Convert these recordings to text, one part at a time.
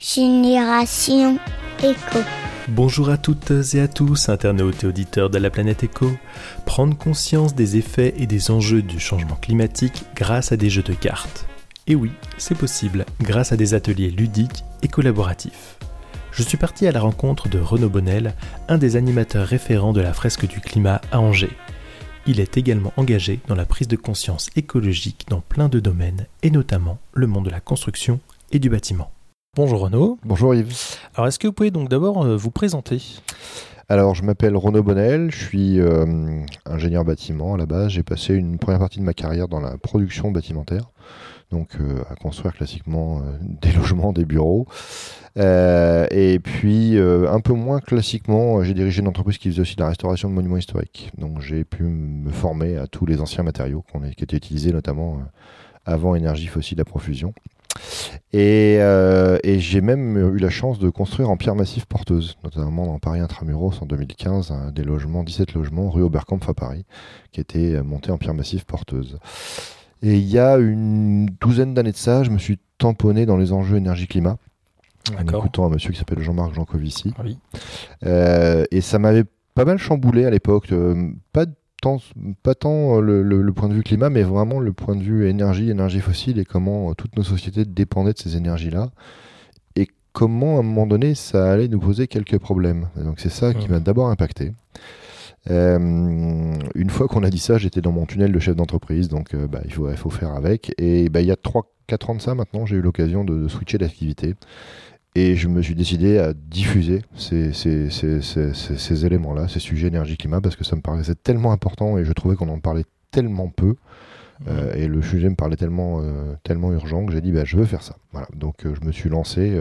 Génération Éco. Bonjour à toutes et à tous, internautes et auditeurs de la planète Éco. Prendre conscience des effets et des enjeux du changement climatique grâce à des jeux de cartes. Et oui, c'est possible, grâce à des ateliers ludiques et collaboratifs. Je suis parti à la rencontre de Renaud Bonnel, un des animateurs référents de la fresque du climat à Angers. Il est également engagé dans la prise de conscience écologique dans plein de domaines, et notamment le monde de la construction et du bâtiment. Bonjour Renaud. Bonjour Yves. Alors est-ce que vous pouvez donc d'abord euh, vous présenter? Alors je m'appelle Renaud Bonnel, je suis euh, ingénieur bâtiment à la base. J'ai passé une première partie de ma carrière dans la production bâtimentaire, donc euh, à construire classiquement des logements, des bureaux. et puis un peu moins classiquement, j'ai dirigé une entreprise qui faisait aussi de la restauration de monuments historiques. Donc j'ai pu me former à tous les anciens matériaux qui étaient utilisés notamment avant énergie fossile à profusion. Euh, et, j'ai même eu la chance de construire en pierre massif porteuse, notamment dans Paris Intramuros en 2015, des logements, 17 logements rue Oberkampf à Paris, qui étaient montés en pierre massif porteuse. Et il y a une douzaine d'années de ça, je me suis tamponné dans les enjeux énergie-climat. En écoutant un monsieur qui s'appelle Jean-Marc Jancovici. Oui. Euh, et ça m'avait pas mal chamboulé à l'époque. Euh, pas pas tant euh, le, point de vue climat, mais vraiment le point de vue énergie, énergie fossile et comment euh, toutes nos sociétés dépendaient de ces énergies-là. Et comment, à un moment donné, ça allait nous poser quelques problèmes. donc c'est ça qui m'a d'abord impacté. Euh, une fois qu'on a dit ça, j'étais dans mon tunnel de chef d'entreprise, donc bah, il, faut, il faut faire avec. Et bah, il y a 3-4 ans de ça maintenant, j'ai eu l'occasion de, de switcher d'activité. Et je me suis décidé à diffuser ces, ces, ces, ces éléments-là, ces sujets énergie-climat, parce que ça me paraissait tellement important et je trouvais qu'on en parlait tellement peu. Euh, et le sujet me parlait tellement, euh, tellement urgent que j'ai dit bah, je veux faire ça. Voilà. Donc euh, je me suis lancé,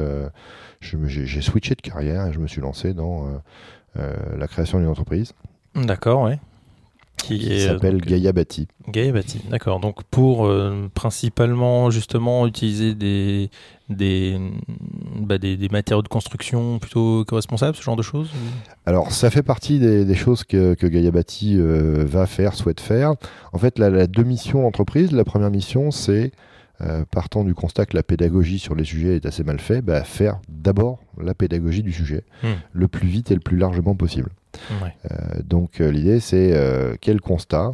j'ai switché de carrière et je me suis lancé dans la création d'une entreprise. D'accord, oui qui, s'appelle euh, Gaia Bati. Gaia Bati, d'accord. Donc pour euh, principalement justement utiliser des des, bah, des, des, matériaux de construction plutôt responsables, ce genre de choses Alors ça fait partie des, des choses que, que Gaia Bati euh, va faire, souhaite faire. En fait, la, la deux missions d'entreprise, la première mission c'est partant du constat que la pédagogie sur les sujets est assez mal faite, bah, faire d'abord la pédagogie du sujet hmm. le plus vite et le plus largement possible. Euh, donc euh, l'idée c'est euh, quel constat,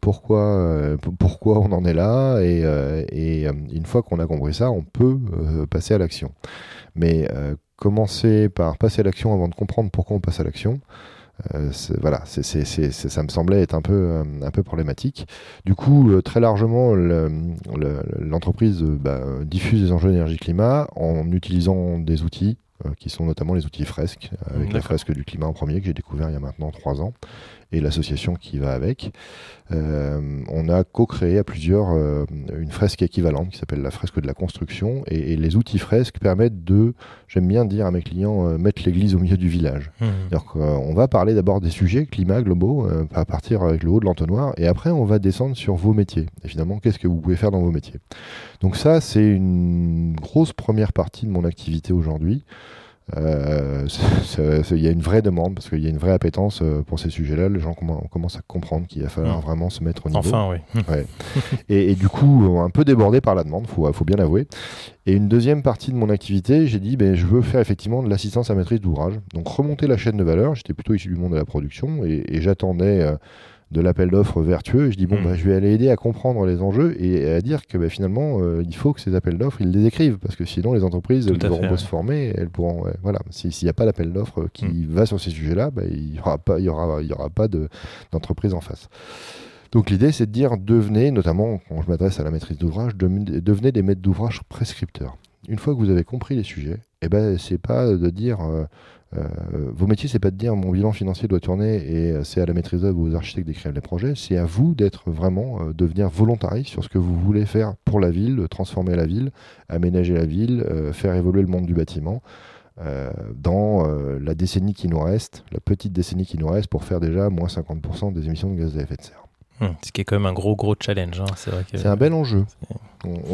pourquoi, pourquoi on en est là, et, une fois qu'on a compris ça, on peut passer à l'action. Mais commencer par passer à l'action avant de comprendre pourquoi on passe à l'action, voilà, c'est, ça me semblait être un peu, un peu problématique. Du coup, très largement, l'entreprise bah, diffuse des enjeux d'énergie-climat en utilisant des outils euh, qui sont notamment les outils fresques, avec la fresque du climat en premier que j'ai découvert il y a maintenant trois ans, et l'association qui va avec. Euh, on a co-créé à plusieurs euh, une fresque équivalente qui s'appelle la fresque de la construction, et, les outils fresques permettent de, j'aime bien dire à mes clients, mettre l'église au milieu du village. Mmh. on va parler d'abord des sujets climat globaux, à partir avec le haut de l'entonnoir, et après on va descendre sur vos métiers. Et finalement, qu'est-ce que vous pouvez faire dans vos métiers? Donc ça, c'est une grosse première partie de mon activité aujourd'hui. Euh, il y a une vraie demande parce qu'il y a une vraie appétence euh, pour ces sujets-là. Les gens commencent à comprendre qu'il va falloir mm. vraiment se mettre au niveau. Enfin, oui. et, du coup, un peu débordé par la demande, faut, faut bien l'avouer. Et une deuxième partie de mon activité, j'ai dit, ben, je veux faire effectivement de l'assistance à maîtrise d'ouvrage. Donc remonter la chaîne de valeur. J'étais plutôt issu du monde de la production et, j'attendais. Euh, de l'appel d'offres vertueux. Et je dis, bon, hmm. bah, je vais aller aider à comprendre les enjeux et à dire que bah, finalement, euh, il faut que ces appels d'offres, ils les écrivent. Parce que sinon, les entreprises, elles pourront pas se former. Elles pourront, voilà, s'il n'y a pas d'appel d'offres qui hmm. va sur ces sujets-là, bah, il n'y aura pas, il y aura, il y aura pas d'entreprise en face. Donc l'idée, c'est de dire, devenez, notamment quand je m'adresse à la maîtrise d'ouvrage, devenez des maîtres d'ouvrage prescripteurs. Une fois que vous avez compris les sujets, eh ben, c'est pas de dire euh, vos métiers, c'est pas de dire mon bilan financier doit tourner et euh, c'est à la maîtrise d'œuvre ou aux architectes d'écrire les projets. C'est à vous d'être vraiment, euh, devenir volontariste sur ce que vous voulez faire pour la ville, transformer la ville, aménager la ville, faire évoluer le monde du bâtiment. dans la décennie qui nous reste, la petite décennie qui nous reste pour faire déjà moins 50% des émissions de gaz à effet de serre. Hum, ce qui est quand même un gros gros challenge. Hein. C'est un bel enjeu.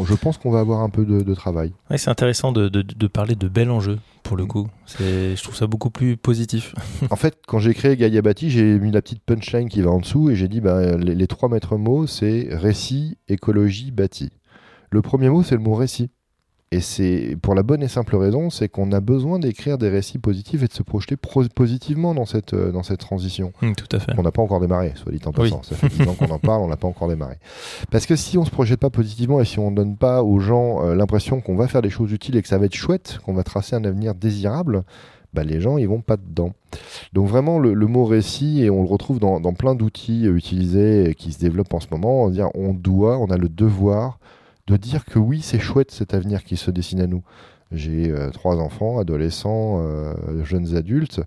Je pense qu'on va avoir un peu de, travail. c'est intéressant de, de, parler de bel enjeu pour le mm. coup. Je trouve ça beaucoup plus positif. en fait, quand j'ai créé Gaia Bati, j'ai mis la petite punchline qui va en dessous et j'ai dit bah, les, les, trois maîtres mots c'est récit, écologie, bâti. Le premier mot c'est le mot récit. Et c'est pour la bonne et simple raison, c'est qu'on a besoin d'écrire des récits positifs et de se projeter positivement dans cette, euh, dans cette transition. Mmh, tout à fait. On n'a pas encore démarré, soit dit en passant. Ça fait 10 ans qu'on en parle, on n'a pas encore démarré. Parce que si on se projette pas positivement et si on ne donne pas aux gens euh, l'impression qu'on va faire des choses utiles et que ça va être chouette, qu'on va tracer un avenir désirable, bah, les gens ils vont pas dedans. Donc vraiment le, mot récit et on le retrouve dans, dans plein d'outils euh, utilisés qui se développent en ce moment. On, dire, on doit, on a le devoir de dire que oui, c'est chouette cet avenir qui se dessine à nous. J'ai euh, trois enfants, adolescents, euh, jeunes adultes.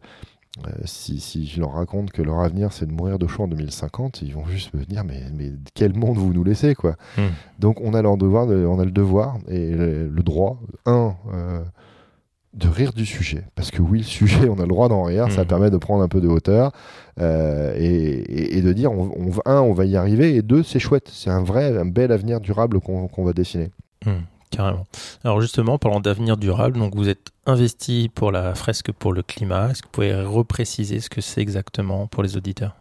Euh, si, je leur raconte que leur avenir c'est de mourir de chaud en 2050, ils vont juste me dire mais, mais quel monde vous nous laissez quoi. Hmm. Donc on a leur devoir, on a le devoir et le, droit, un, de rire du sujet. Parce que oui, le sujet, on a le droit d'en rire, ça hmm. permet de prendre un peu de hauteur et, de dire, on, un, on va y arriver, et deux, c'est chouette, c'est un vrai, un bel avenir durable qu'on va dessiner. Hmm. Carrément. Alors justement, parlant d'avenir durable, donc vous êtes investi pour la fresque pour le climat. Est-ce que vous pouvez repréciser ce que c'est exactement pour les auditeurs?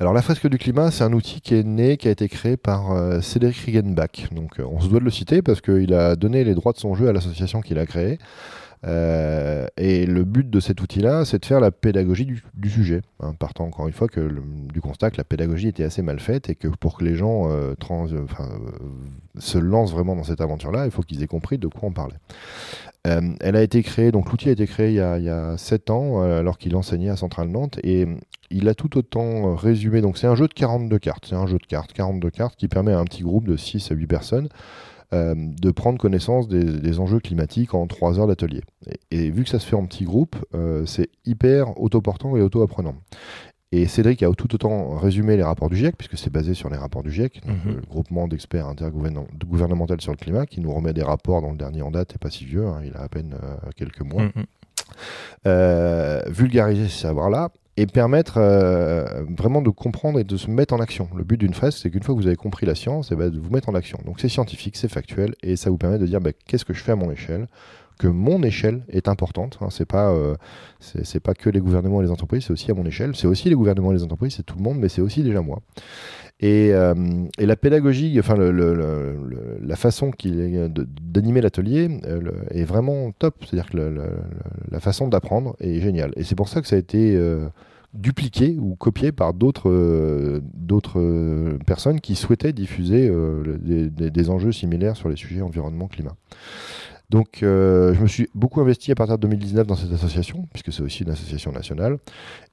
Alors la fresque du climat, c'est un outil qui est né, qui a été créé par euh, Cédric Riegenbach. Donc euh, on se doit de le citer parce qu'il a donné les droits de son jeu à l'association qu'il a créée. Euh, et le but de cet outil-là, c'est de faire la pédagogie du, sujet, hein, partant encore une fois que du constat que la pédagogie était assez mal faite et que pour que les gens euh, euh, se lancent vraiment dans cette aventure-là, il faut qu'ils aient compris de quoi on parlait. elle a été créée, donc l'outil a été créé il y a, il 7 ans, alors qu'il enseignait à Centrale Nantes, et il a tout autant résumé. Donc c'est un jeu de 42 cartes, c'est un jeu de cartes, 42 cartes qui permet à un petit groupe de 6 à 8 personnes euh, de prendre connaissance des, enjeux climatiques en trois heures d'atelier. Et, vu que ça se fait en petits groupes, euh, c'est hyper autoportant et auto-apprenant. Et Cédric a tout autant résumé les rapports du GIEC, puisque c'est basé sur les rapports du GIEC, mhm. le groupement d'experts intergouvernemental sur le climat, qui nous remet des rapports dont le dernier en date n'est pas si vieux, hein, il a à peine euh, quelques mois. Mhm. vulgariser ces savoirs-là et permettre euh, vraiment de comprendre et de se mettre en action. Le but d'une fresque, c'est qu'une fois que vous avez compris la science, et eh ben, de vous mettre en action. Donc c'est scientifique, c'est factuel, et ça vous permet de dire bah, qu'est-ce que je fais à mon échelle, que mon échelle est importante. Hein, c'est pas euh, c'est pas que les gouvernements et les entreprises, c'est aussi à mon échelle. C'est aussi les gouvernements et les entreprises, c'est tout le monde, mais c'est aussi déjà moi. Et, euh, la pédagogie, enfin le, le, la façon d'animer l'atelier est vraiment top. C'est-à-dire que la façon d'apprendre est géniale. Et c'est pour ça que ça a été dupliqué ou copié par d'autres euh, d'autres euh, personnes qui souhaitaient diffuser euh, des, enjeux similaires sur les sujets environnement-climat. Donc je me suis beaucoup investi à partir de 2019 dans cette association, puisque c'est aussi une association nationale,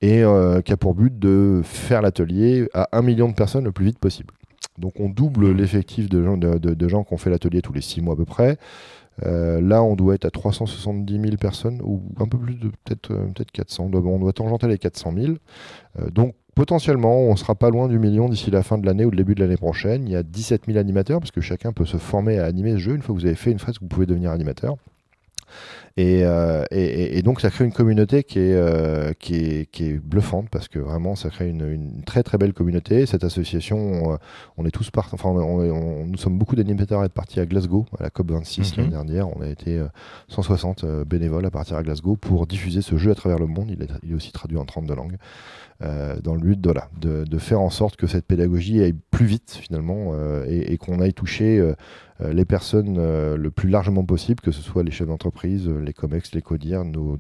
et qui a pour but de faire l'atelier à un million de personnes le plus vite possible. Donc on double l'effectif de gens, de, de gens qui ont fait l'atelier tous les six mois à peu près. Euh, là, on doit être à 370 000 personnes, ou un peu plus de peut-être euh, peut 400. On doit, on doit tangenter les 400 000. Euh, donc, potentiellement, on sera pas loin du million d'ici la fin de l'année ou le début de l'année prochaine. Il y a 17 000 animateurs, parce que chacun peut se former à animer ce jeu. Une fois que vous avez fait une fresque, vous pouvez devenir animateur. Euh, et, donc ça crée une communauté qui est, euh, qui est, qui est bluffante parce que vraiment ça crée une, très très belle communauté. Cette association, on, est tous partis, enfin on, nous sommes beaucoup d'animateurs à être partis à Glasgow à la COP 26 l'année mhm. dernière. On a été 160 euh, bénévoles à partir à Glasgow pour diffuser ce jeu à travers le monde. Il est, il est aussi traduit en 32 langues. dans le but de, de, faire en sorte que cette pédagogie aille plus vite finalement et, et qu'on aille toucher euh, les personnes euh, le plus largement possible, que ce soit les chefs d'entreprise, euh, les COMEX, les CODIR, nos,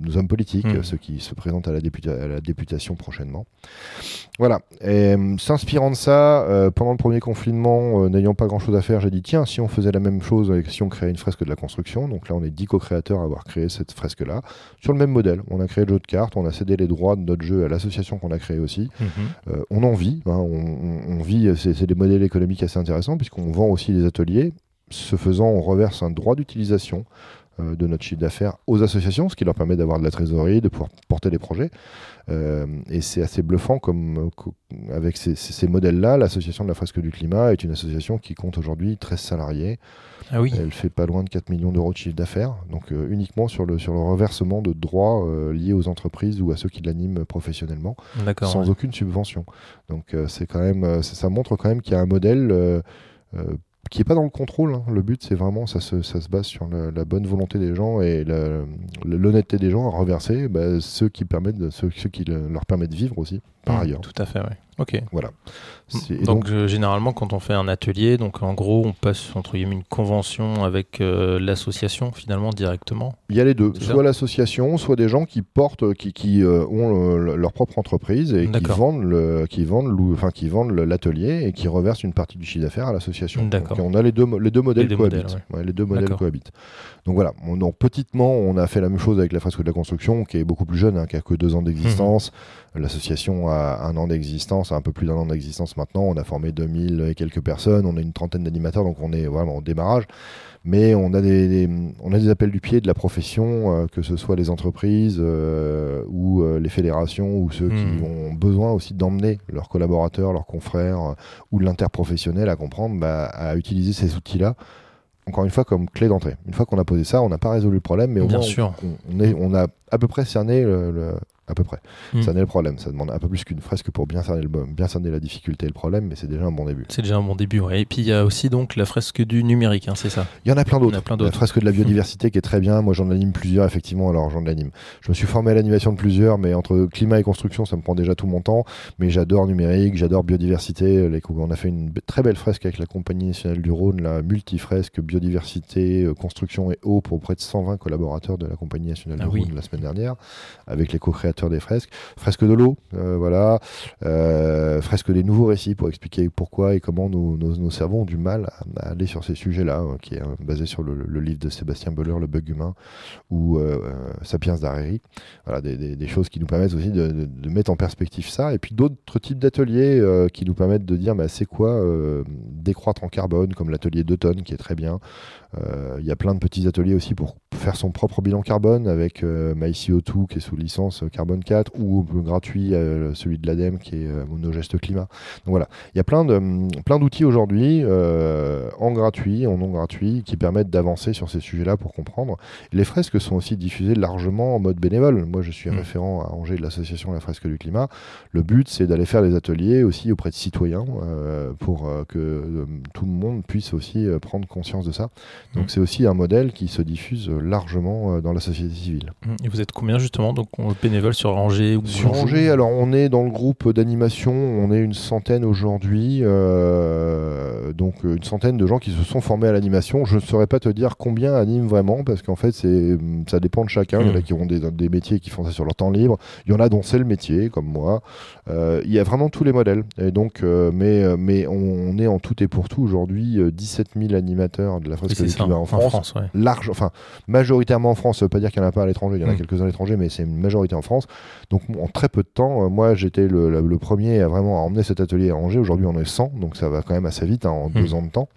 nos, hommes politiques, mmh. ceux qui se présentent à la, à la députation prochainement. Voilà. S'inspirant de ça, pendant le premier confinement, n'ayant pas grand-chose à faire, j'ai dit tiens, si on faisait la même chose, avec, si on créait une fresque de la construction, donc là on est dix co-créateurs à avoir créé cette fresque-là, sur le même modèle. On a créé le jeu de cartes, on a cédé les droits de notre jeu à l'association qu'on a créée aussi. Mmh. on en vit, hein, on, on, vit, c'est des modèles économiques assez intéressants, puisqu'on vend aussi des ateliers. Ce faisant, on reverse un droit d'utilisation euh, de notre chiffre d'affaires aux associations, ce qui leur permet d'avoir de la trésorerie, de pouvoir porter des projets. Euh, et c'est assez bluffant comme euh, avec ces, modèles-là, l'association de la fresque du climat est une association qui compte aujourd'hui 13 salariés. Ah oui. Elle fait pas loin de 4 millions d'euros de chiffre d'affaires, donc uniquement sur le, sur le reversement de droits liés aux entreprises ou à ceux qui l'animent professionnellement, sans aucune subvention. Donc c'est quand même, ça, montre quand même qu'il y a un modèle qui n'est pas dans le contrôle. Hein. Le but, c'est vraiment, ça se, ça se base sur la, bonne volonté des gens et l'honnêteté des gens à reverser bah, ceux qui, permettent ceux, qui leur permettent de vivre aussi. Par Mmh, ailleurs. Tout à fait, oui. Ok. Voilà. Et Donc, donc, euh, généralement, quand on fait un atelier, donc en gros, on passe entre guillemets une convention avec euh, l'association finalement directement. il y a les deux, soit l'association, soit des gens qui portent, qui, qui euh, ont le- leur propre entreprise et qui vendent le, qui vendent, l'ou- enfin qui vendent le- l'atelier et qui reversent une partie du chiffre d'affaires à l'association. D'accord. On a les deux, les deux modèles deux cohabitent. modèles, Ouais, les deux modèles cohabitent. Donc voilà. On- donc petitement, on a fait la même chose avec la fresque de la construction, qui est beaucoup plus jeune, hein, qui a que deux ans d'existence. Mhm. L'association a un an d'existence, un peu plus d'un an d'existence maintenant. On a formé 2000 et quelques personnes. On a une trentaine d'animateurs, donc on est vraiment au démarrage. Mais on a des, des- on a des appels du pied de la profession, euh, que ce soit les entreprises euh, ou euh, les fédérations ou ceux qui Mhm. ont besoin aussi d'emmener leurs collaborateurs, leurs confrères ou l'interprofessionnel à comprendre, bah, à utiliser ces outils-là. Encore une fois, comme clé d'entrée. Une fois qu'on a posé ça, on n'a pas résolu le problème, mais au Bien moins sûr. on, on est, on a à peu près cerné le, le- à peu près Mhm. cerné le problème. Ça demande un peu plus qu'une fresque pour bien cerner, le, bien cerner la difficulté et le problème, mais c'est déjà un bon début. C'est déjà un bon début. ouais. Et puis il y a aussi donc la fresque du numérique, hein, c'est ça? Il y en a plein d'autres. La fresque de la biodiversité qui est très bien. Moi, j'en anime plusieurs, effectivement. Alors, j'en anime. Je me suis formé à l'animation de plusieurs, mais entre climat et construction, ça me prend déjà tout mon temps. Mais j'adore numérique, j'adore biodiversité. On a fait une très belle fresque avec la Compagnie nationale du Rhône, la multifresque biodiversité, euh, construction et eau pour près de 120 collaborateurs de la Compagnie nationale Ah du oui. Rhône la semaine dernière, avec les co-créateurs des fresques. Fresque de l'eau, euh, voilà. Euh, fresque des nouveaux récits pour expliquer pourquoi et comment nos, nos- nos cerveaux ont du mal à, aller sur ces sujets-là, euh, qui est euh, basé sur le, livre de Sébastien Boller, Le bug humain, ou Sapiens d'Hariri. Voilà, des, choses qui nous permettent aussi de, mettre en perspective ça. Et puis d'autres types d'ateliers qui nous permettent de dire bah, c'est quoi décroître en carbone, comme l'atelier d'automne qui est très bien. Euh, Il y a plein de petits ateliers aussi pour faire son propre bilan carbone avec euh, MyCO2 qui est sous licence euh, carbone 4 ou gratuit celui de l'ADEME qui est euh, Monogeste Climat. Donc voilà, il y a plein de hum, plein d'outils aujourd'hui en gratuit, en non gratuit qui permettent d'avancer sur ces sujets-là pour comprendre. Les fresques sont aussi diffusées largement en mode bénévole. Moi, je suis Mm. référent à Angers de l'association La Fresque du Climat. Le but, c'est d'aller faire des ateliers aussi auprès de citoyens euh, pour euh, que euh, tout le monde puisse aussi prendre conscience de ça. Donc Mm. c'est aussi un modèle qui se diffuse euh, largement euh, dans la société civile. Et vous êtes combien justement donc on- bénévoles sur Angers ou Sur Angers, alors on est dans le groupe d'animation, on est une centaine aujourd'hui, euh, donc euh, une centaine de gens qui se sont formés à l'animation. Je ne saurais pas te dire combien animent vraiment, parce qu'en fait c'est, ça dépend de chacun. Il y en a Mhm. qui ont des, des métiers qui font ça sur leur temps libre, il y en a dont c'est le métier, comme moi. Euh, il y a vraiment tous les modèles. Et donc, euh, mais, euh, mais on, est en tout et pour tout aujourd'hui euh, 17 000 animateurs de la fresque ça, en France ouais. large, enfin majoritairement en France, ça veut pas dire qu'il n'y en a pas à l'étranger, il y en a Mm. quelques-uns à l'étranger, mais c'est une majorité en France. Donc en très peu de temps, euh, moi j'étais le, le- le premier à vraiment à emmener cet atelier à Angers, aujourd'hui on est 100, donc ça va quand même assez vite, hein, en Mm. deux ans de temps.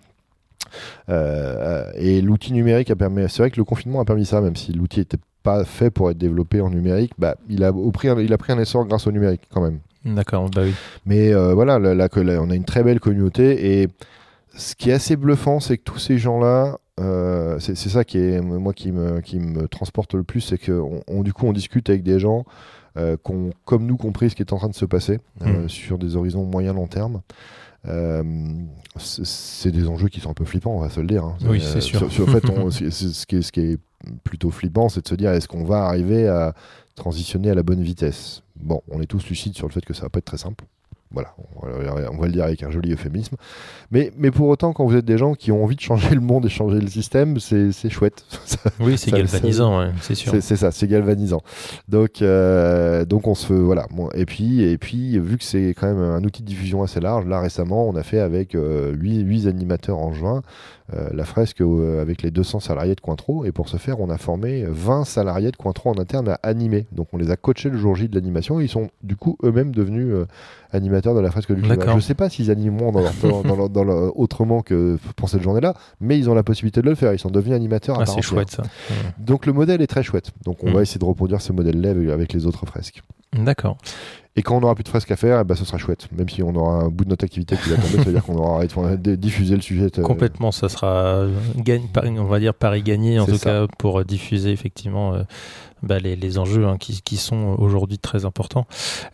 Euh, et l'outil numérique a permis, c'est vrai que le confinement a permis ça, même si l'outil n'était pas fait pour être développé en numérique, bah, il, a pris un- il a pris un essor grâce au numérique quand même. D'accord, bah oui. Mais euh, voilà, là, là, on a une très belle communauté et ce qui est assez bluffant, c'est que tous ces gens-là, euh, c'est ça qui est moi qui me, qui me transporte le plus, c'est que on, on- du coup on discute avec des gens euh, qui ont comme nous compris ce qui est en train de se passer euh, Mm. sur des horizons moyen long terme. Euh, c'est des enjeux qui sont un peu flippants, on va se le dire. hein. Oui, Euh, c'est sûr. sur- fait, on- ce, qui est, ce qui est plutôt flippant, c'est de se dire est-ce qu'on va arriver à transitionner à la bonne vitesse? Bon, on est tous lucides sur le fait que ça va pas être très simple. Voilà, on va, on va le dire avec un joli euphémisme. Mais, mais pour autant, quand vous êtes des gens qui ont envie de changer le monde et changer le système, c'est chouette. Oui, c'est galvanisant, ouais, c'est sûr. C'est ça, c'est galvanisant. Donc, euh, donc on se voilà. Bon, et puis, et puis, vu que c'est quand même un outil de diffusion assez large, là récemment, on a fait avec 8, animateurs en juin euh, la fresque euh, avec les 200 salariés de Cointreau. Et pour ce faire, on a formé 20 salariés de Cointreau en interne à animer. Donc, on les a coachés le jour J de l'animation. Ils sont du coup eux-mêmes devenus euh, animateurs de la fresque du climat. Je ne sais pas s'ils animeront dans leur, temps- dans leur- dans leur- autrement que pour cette journée-là, mais ils ont la possibilité de le faire. Ils sont devenus animateurs Ah, c'est chouette ça. Donc le modèle est très chouette. Donc on Mm. va essayer de reproduire ce modèle-là avec les autres fresques. D'accord. Et quand on n'aura plus de fresques à faire, ben, ce sera chouette. Même si on aura un bout de notre activité qui va tomber, ça veut dire qu'on aura arrêté de diffuser le sujet. euh, Complètement, ça sera gagne, pari- on va dire pari gagné en tout ça. cas pour euh, diffuser effectivement euh, bah, les, les enjeux hein, qui, qui sont aujourd'hui très importants.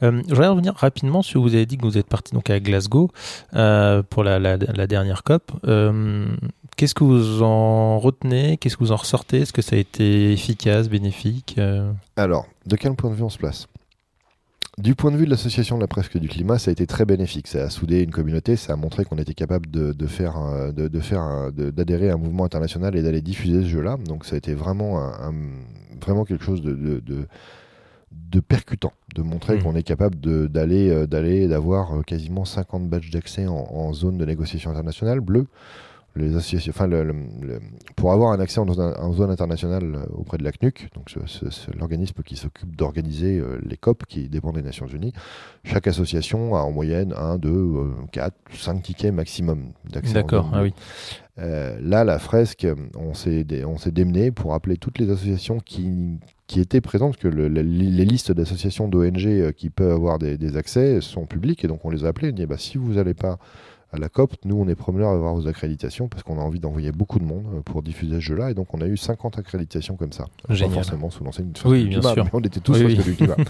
Euh, je voudrais revenir rapidement sur vous avez dit que vous êtes parti donc à Glasgow euh, pour la, la- la dernière COP. Euh, Qu'est-ce que vous en retenez? Qu'est-ce que vous en ressortez? Est-ce que ça a été efficace, bénéfique Euh, Alors, de quel point de vue on se place? Du point de vue de l'association de la presque du climat, ça a été très bénéfique. Ça a soudé une communauté, ça a montré qu'on était capable de, faire, de, faire, d'adhérer à un mouvement international et d'aller diffuser ce jeu-là. Donc ça a été vraiment, vraiment quelque chose de, de percutant, de montrer mmh. qu'on est capable d'aller, d'aller, d'avoir quasiment 50 badges d'accès en, en, zone de négociation internationale bleue les associations, enfin, pour avoir un accès en, zone internationale euh, auprès de la CNUC, donc l'organisme qui s'occupe d'organiser euh, les COP qui dépendent des Nations Unies, chaque association a en moyenne 1, 2, 4, 5 tickets maximum d'accès. D'accord, ah oui. Euh, là, la fresque, on s'est démené pour appeler toutes les associations qui, qui étaient présentes, parce que les listes d'associations d'ONG qui peuvent avoir des, accès sont publiques, et donc on les a appelées. On dit, bah, si vous n'allez pas à la COP, nous, on est preneurs à avoir vos accréditations parce qu'on a envie d'envoyer beaucoup de monde euh, pour diffuser ce jeu-là. Et donc, on a eu 50 accréditations comme ça. Génial. Pas forcément sous l'enseigne oui, bien sûr. mais on était tous oui, climat.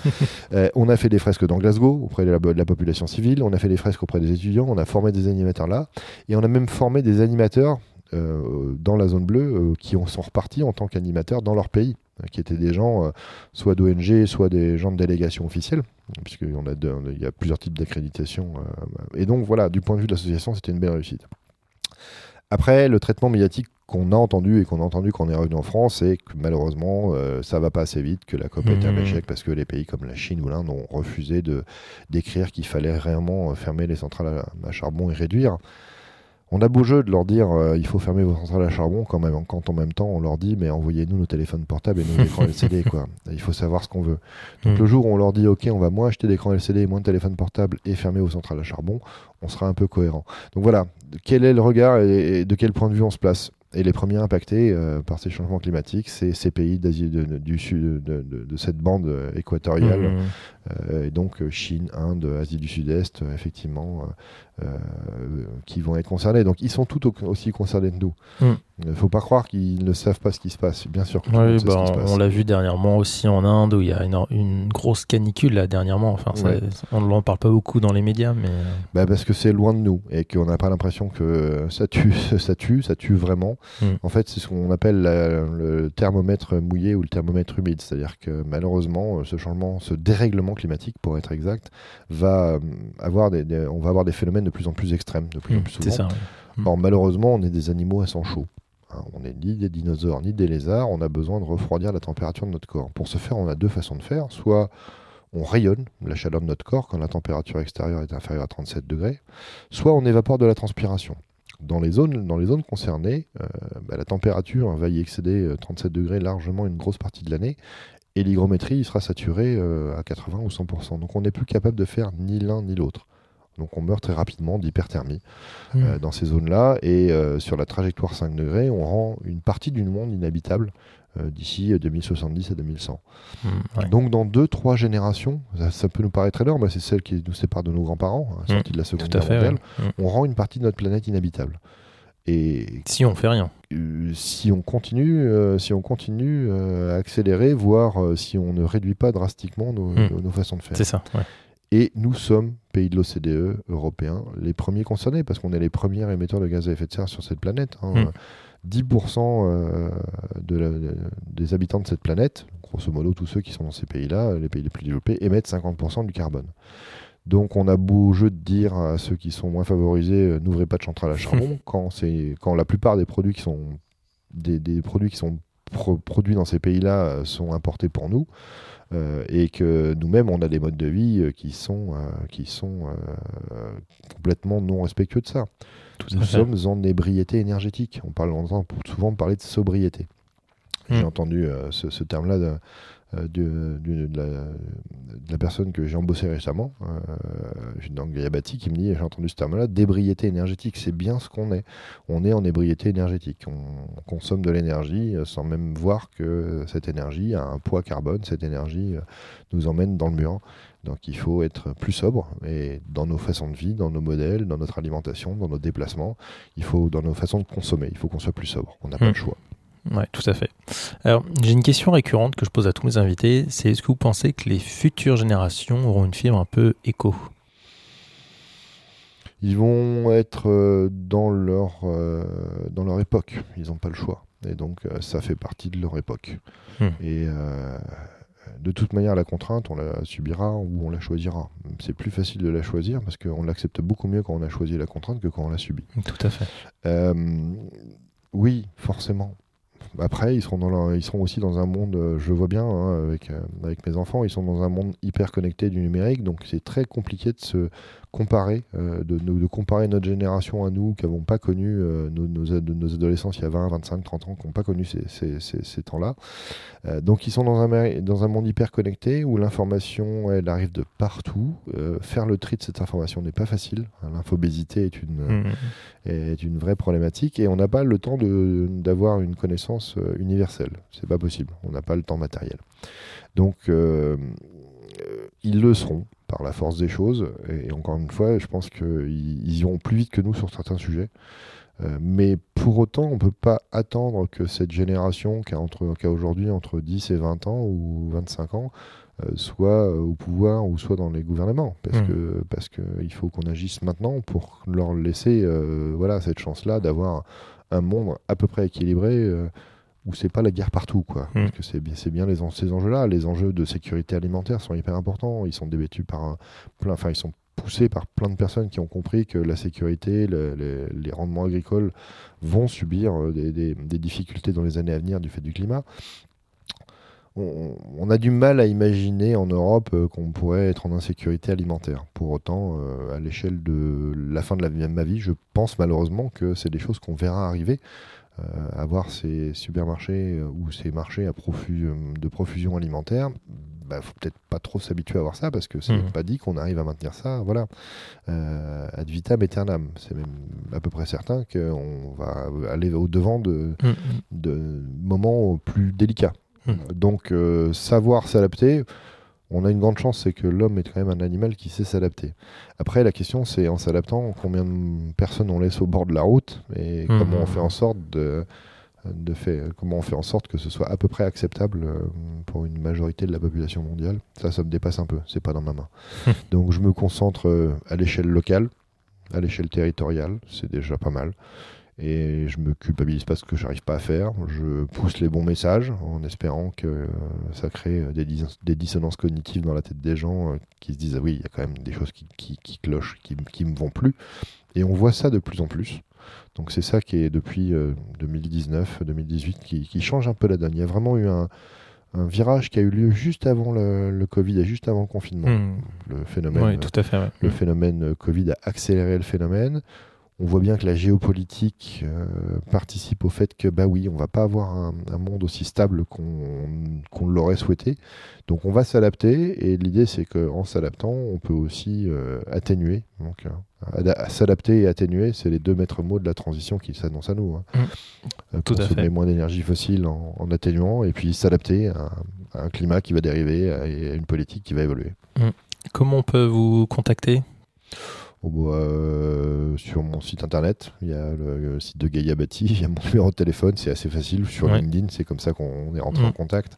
Euh, on a fait des fresques dans Glasgow auprès de la, population civile. On a fait des fresques auprès des étudiants. On a formé des animateurs là. Et on a même formé des animateurs euh, dans la zone bleue qui sont repartis en tant qu'animateurs dans leur pays qui étaient des gens soit d'ONG, soit des gens de délégation officielle puisqu'il a, y a plusieurs types d'accréditation. Euh, et donc voilà, du point de vue de l'association, c'était une belle réussite. Après, le traitement médiatique qu'on a entendu et qu'on a entendu quand on est revenu en France, c'est que malheureusement, euh, ça va pas assez vite, que la COP a été un mmh. échec parce que les pays comme la Chine ou l'Inde ont refusé de d'écrire qu'il fallait réellement fermer les centrales à charbon et réduire. On a beau jeu de leur dire euh, il faut fermer vos centrales à charbon quand même quand en même temps on leur dit mais envoyez-nous nos téléphones portables et nos écrans LCD quoi. Il faut savoir ce qu'on veut. Donc mm. le jour où on leur dit ok on va moins acheter d'écrans LCD, moins de téléphones portables et fermer vos centrales à charbon, on sera un peu cohérent. Donc voilà, quel est le regard et de quel point de vue on se place? Et les premiers impactés euh, par ces changements climatiques, c'est ces pays d'Asie du sud, de, cette bande équatoriale, mm, mm. Et donc Chine, Inde, Asie du Sud-Est, effectivement, euh, qui vont être concernés. Donc ils sont tout aussi concernés que nous. Il hmm. ne faut pas croire qu'ils ne savent pas ce qui se passe. Bien sûr. Oui, bah, on l'a vu dernièrement aussi en Inde où il y a une, grosse canicule là dernièrement. Enfin, on n'en parle pas beaucoup dans les médias, mais euh, bah, parce que c'est loin de nous et qu'on n'a pas l'impression que ça tue, ça tue, ça tue vraiment. Hmm. En fait, c'est ce qu'on appelle le thermomètre mouillé ou le thermomètre humide, c'est-à-dire que malheureusement, ce changement, ce dérèglement climatique, pour être exact, va euh, avoir des, on va avoir des phénomènes de plus en plus extrêmes, de plus en mmh, plus souvent. Ça, mmh. malheureusement, on est des animaux à sang chaud. Hein, on n'est ni des dinosaures ni des lézards. On a besoin de refroidir la température de notre corps. Pour ce faire, on a deux façons de faire. Soit on rayonne la chaleur de notre corps quand la température extérieure est inférieure à 37 degrés, soit on évapore de la transpiration. Dans les zones, dans les zones concernées, euh, bah, la température va y excéder 37 euh, degrés largement une grosse partie de l'année, et l'hygrométrie sera saturée euh, à 80 ou 100%. Donc on n'est plus capable de faire ni l'un ni l'autre. Donc on meurt très rapidement d'hyperthermie mmh. euh, dans ces zones-là. Et euh, sur la trajectoire 5 degrés, on rend une partie du monde inhabitable d'ici 2070 à 2100. Mmh, Donc dans 2-3 générations, ça, peut nous paraître énorme, c'est celle qui nous sépare de nos grands-parents, hein, mmh. de la Seconde Guerre mondiale, on rend une partie de notre planète inhabitable. Et si on fait rien si on continue, si on continue à accélérer, voire si on ne réduit pas drastiquement nos, nos façons de faire. C'est ça. Ouais. Et nous sommes, pays de l'OCDE européens, les premiers concernés, parce qu'on est les premiers émetteurs de gaz à effet de serre sur cette planète. 10% hein. hmm. euh, des habitants de cette planète, grosso modo tous ceux qui sont dans ces pays-là, les pays les plus développés, émettent 50% du carbone. Donc on a beau jeu de dire à ceux qui sont moins favorisés, euh, n'ouvrez pas de centrale à charbon, quand, quand la plupart des produits qui sont, des, produits qui sont produits dans ces pays-là euh, sont importés pour nous. Euh, et que nous-mêmes, on a des modes de vie qui sont, euh, qui sont complètement non respectueux de ça. nous sommes en ébriété énergétique. On, parle, souvent parler de sobriété. J'ai hmm. entendu ce, terme-là euh, de, de, la, personne que j'ai embossée récemment, euh, dans Gayabati, qui me dit, j'ai entendu ce terme-là, d'ébriété énergétique, c'est bien ce qu'on est. On est en ébriété énergétique. On, consomme de l'énergie euh, sans même voir que cette énergie a un poids carbone, cette énergie nous emmène dans le mur. Donc il faut être plus sobre et dans nos façons de vie, dans nos modèles, dans notre alimentation, dans nos déplacements, il faut dans nos façons de consommer, il faut qu'on soit plus sobre. On n'a pas hmm. le choix. Oui, tout à fait. Alors, j'ai une question récurrente que je pose à tous mes invités, c'est est-ce que vous pensez que les futures générations auront une fibre un peu éco? Ils vont être euh, dans leur, euh, dans leur époque, ils n'ont pas le choix. Et donc, euh, ça fait partie de leur époque. Hmm. Et de toute manière, la contrainte, on la subira ou on la choisira. C'est plus facile de la choisir parce qu'on l'accepte beaucoup mieux quand on a choisi la contrainte que quand on l'a subie. Tout à fait. Euh, oui, forcément. Après, ils seront, dans ils seront aussi dans un monde, euh, je vois bien hein, avec, euh, avec mes enfants, ils sont dans un monde hyper connecté du numérique, donc c'est très compliqué de se comparer, euh, de, de, comparer notre génération à nous qui n'avons pas connu euh, nos, nos, nos, adolescents il y a 20, 25, 30 ans, qui n'ont pas connu ces, ces, ces, ces temps-là. Euh, donc ils sont dans un, dans un monde hyper connecté où l'information, elle arrive de partout. Faire le tri de cette information n'est pas facile. L'infobésité est une, mmh. est une vraie problématique et on n'a pas le temps d'avoir une connaissance universelle. C'est pas possible. On n'a pas le temps matériel. Donc ils le seront par la force des choses. Et, encore une fois, je pense qu'ils iront plus vite que nous sur certains sujets. Euh, mais pour autant, on ne peut pas attendre que cette génération qui a, entre, qui a aujourd'hui entre 10 et 20 ans ou 25 ans euh, soit au pouvoir ou soit dans les gouvernements. Parce mmh. que parce qu'il faut qu'on agisse maintenant pour leur laisser euh, voilà, cette chance-là d'avoir un monde à peu près équilibré où c'est pas la guerre partout, quoi. Mmh. Parce que c'est bien, c'est bien les ces enjeux-là. Les enjeux de sécurité alimentaire sont hyper importants. Ils sont débattus par un plein, enfin ils sont poussés par plein de personnes qui ont compris que la sécurité, le, le, les rendements agricoles vont subir euh, des, des, des, difficultés dans les années à venir du fait du climat. On, a du mal à imaginer en Europe euh, qu'on pourrait être en insécurité alimentaire. Pour autant, euh, à l'échelle de la fin de la, ma vie, je pense malheureusement que c'est des choses qu'on verra arriver avoir ces supermarchés euh, ou ces marchés à profusion, de profusion alimentaire, bah, faut peut-être pas trop s'habituer à voir ça parce que c'est mmh. pas dit qu'on arrive à maintenir ça. Voilà, euh, ad vitam aeternam. C'est même à peu près certain qu'on va aller au devant de, mmh. de moments plus délicats. Mmh. Donc, euh, savoir s'adapter on a une grande chance, c'est que l'homme est quand même un animal qui sait s'adapter. Après, la question, c'est en s'adaptant, combien de personnes on laisse au bord de la route et mmh. comment on fait en sorte de, de fait, comment on fait en sorte que ce soit à peu près acceptable euh, pour une majorité de la population mondiale. Ça, ça me dépasse un peu. C'est pas dans ma main. Donc, je me concentre euh, à l'échelle locale, à l'échelle territoriale. C'est déjà pas mal et je me culpabilise pas ce que j'arrive pas à faire. Je pousse les bons messages en espérant que euh, ça crée des, dis des, dissonances cognitives dans la tête des gens euh, qui se disent ah oui, il y a quand même des choses qui, qui, qui clochent, qui, qui me vont plus. Et on voit ça de plus en plus. Donc c'est ça qui est depuis euh, 2019-2018 qui, qui, change un peu la donne. Il y a vraiment eu un, un virage qui a eu lieu juste avant le, le, Covid et juste avant le confinement. Mmh. Le phénomène, oui, tout à fait, ouais. le phénomène Covid a accéléré le phénomène on voit bien que la géopolitique euh, participe au fait que, bah oui, on va pas avoir un, un monde aussi stable qu'on qu l'aurait souhaité. Donc on va s'adapter, et l'idée c'est qu'en s'adaptant, on peut aussi euh, atténuer. Donc euh, s'adapter et atténuer, c'est les deux maîtres mots de la transition qui s'annoncent à nous. Hein. Mmh. Tout à fait. moins d'énergie fossile en, en, atténuant, et puis s'adapter à, à, un climat qui va dériver et à une politique qui va évoluer. Mmh. Comment on peut vous contacter? Euh, sur mon site internet, il y a le, le, site de Gaïa Bati, il y a mon numéro de téléphone, c'est assez facile. Sur ouais. LinkedIn, c'est comme ça qu'on est rentré en contact.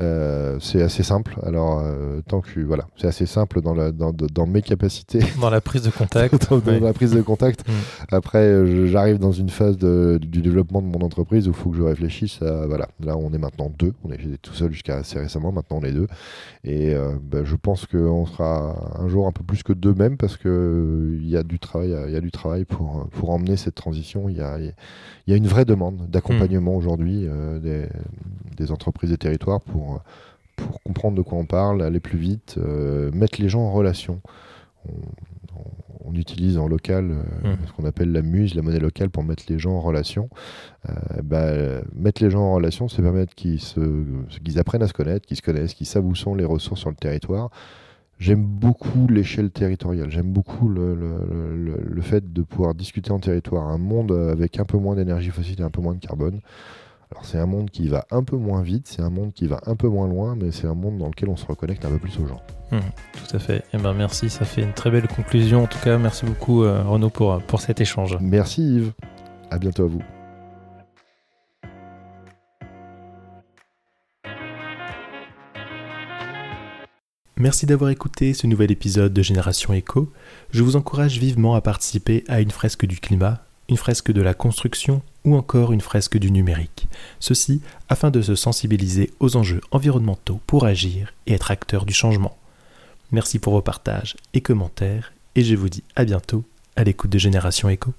Euh, c'est assez simple. Alors, euh, tant que voilà, c'est assez simple dans, la, dans, dans, mes capacités. Dans la prise de contact. dans, ouais. la prise de contact. Mmh. Après, j'arrive dans une phase de, du développement de mon entreprise où il faut que je réfléchisse à, voilà, là on est maintenant deux. On est tout seul jusqu'à assez récemment, maintenant on est deux. Et bah, je pense qu'on sera un jour un peu plus que deux même parce que il y a du travail, il y a du travail pour, pour emmener cette transition. Il y a, il y a une vraie demande d'accompagnement mmh. aujourd'hui euh, des, des, entreprises et territoires pour, pour comprendre de quoi on parle, aller plus vite, euh, mettre les gens en relation. On, on, on utilise en local euh, mmh. ce qu'on appelle la muse, la monnaie locale, pour mettre les gens en relation. Euh, bah, mettre les gens en relation, c'est permettre qu'ils qu apprennent à se connaître, qu'ils se connaissent, qu'ils savent où sont les ressources sur le territoire. J'aime beaucoup l'échelle territoriale, j'aime beaucoup le, le, le, le, fait de pouvoir discuter en territoire, un monde avec un peu moins d'énergie fossile et un peu moins de carbone. Alors c'est un monde qui va un peu moins vite, c'est un monde qui va un peu moins loin, mais c'est un monde dans lequel on se reconnecte un peu plus aux gens. Mmh, tout à fait. Et eh ben merci, ça fait une très belle conclusion. En tout cas, merci beaucoup euh, Renaud pour, pour cet échange. Merci Yves. À bientôt à vous. Merci d'avoir écouté ce nouvel épisode de Génération Echo. Je vous encourage vivement à participer à une fresque du climat une fresque de la construction ou encore une fresque du numérique. Ceci afin de se sensibiliser aux enjeux environnementaux pour agir et être acteur du changement. Merci pour vos partages et commentaires et je vous dis à bientôt à l'écoute de Génération Echo.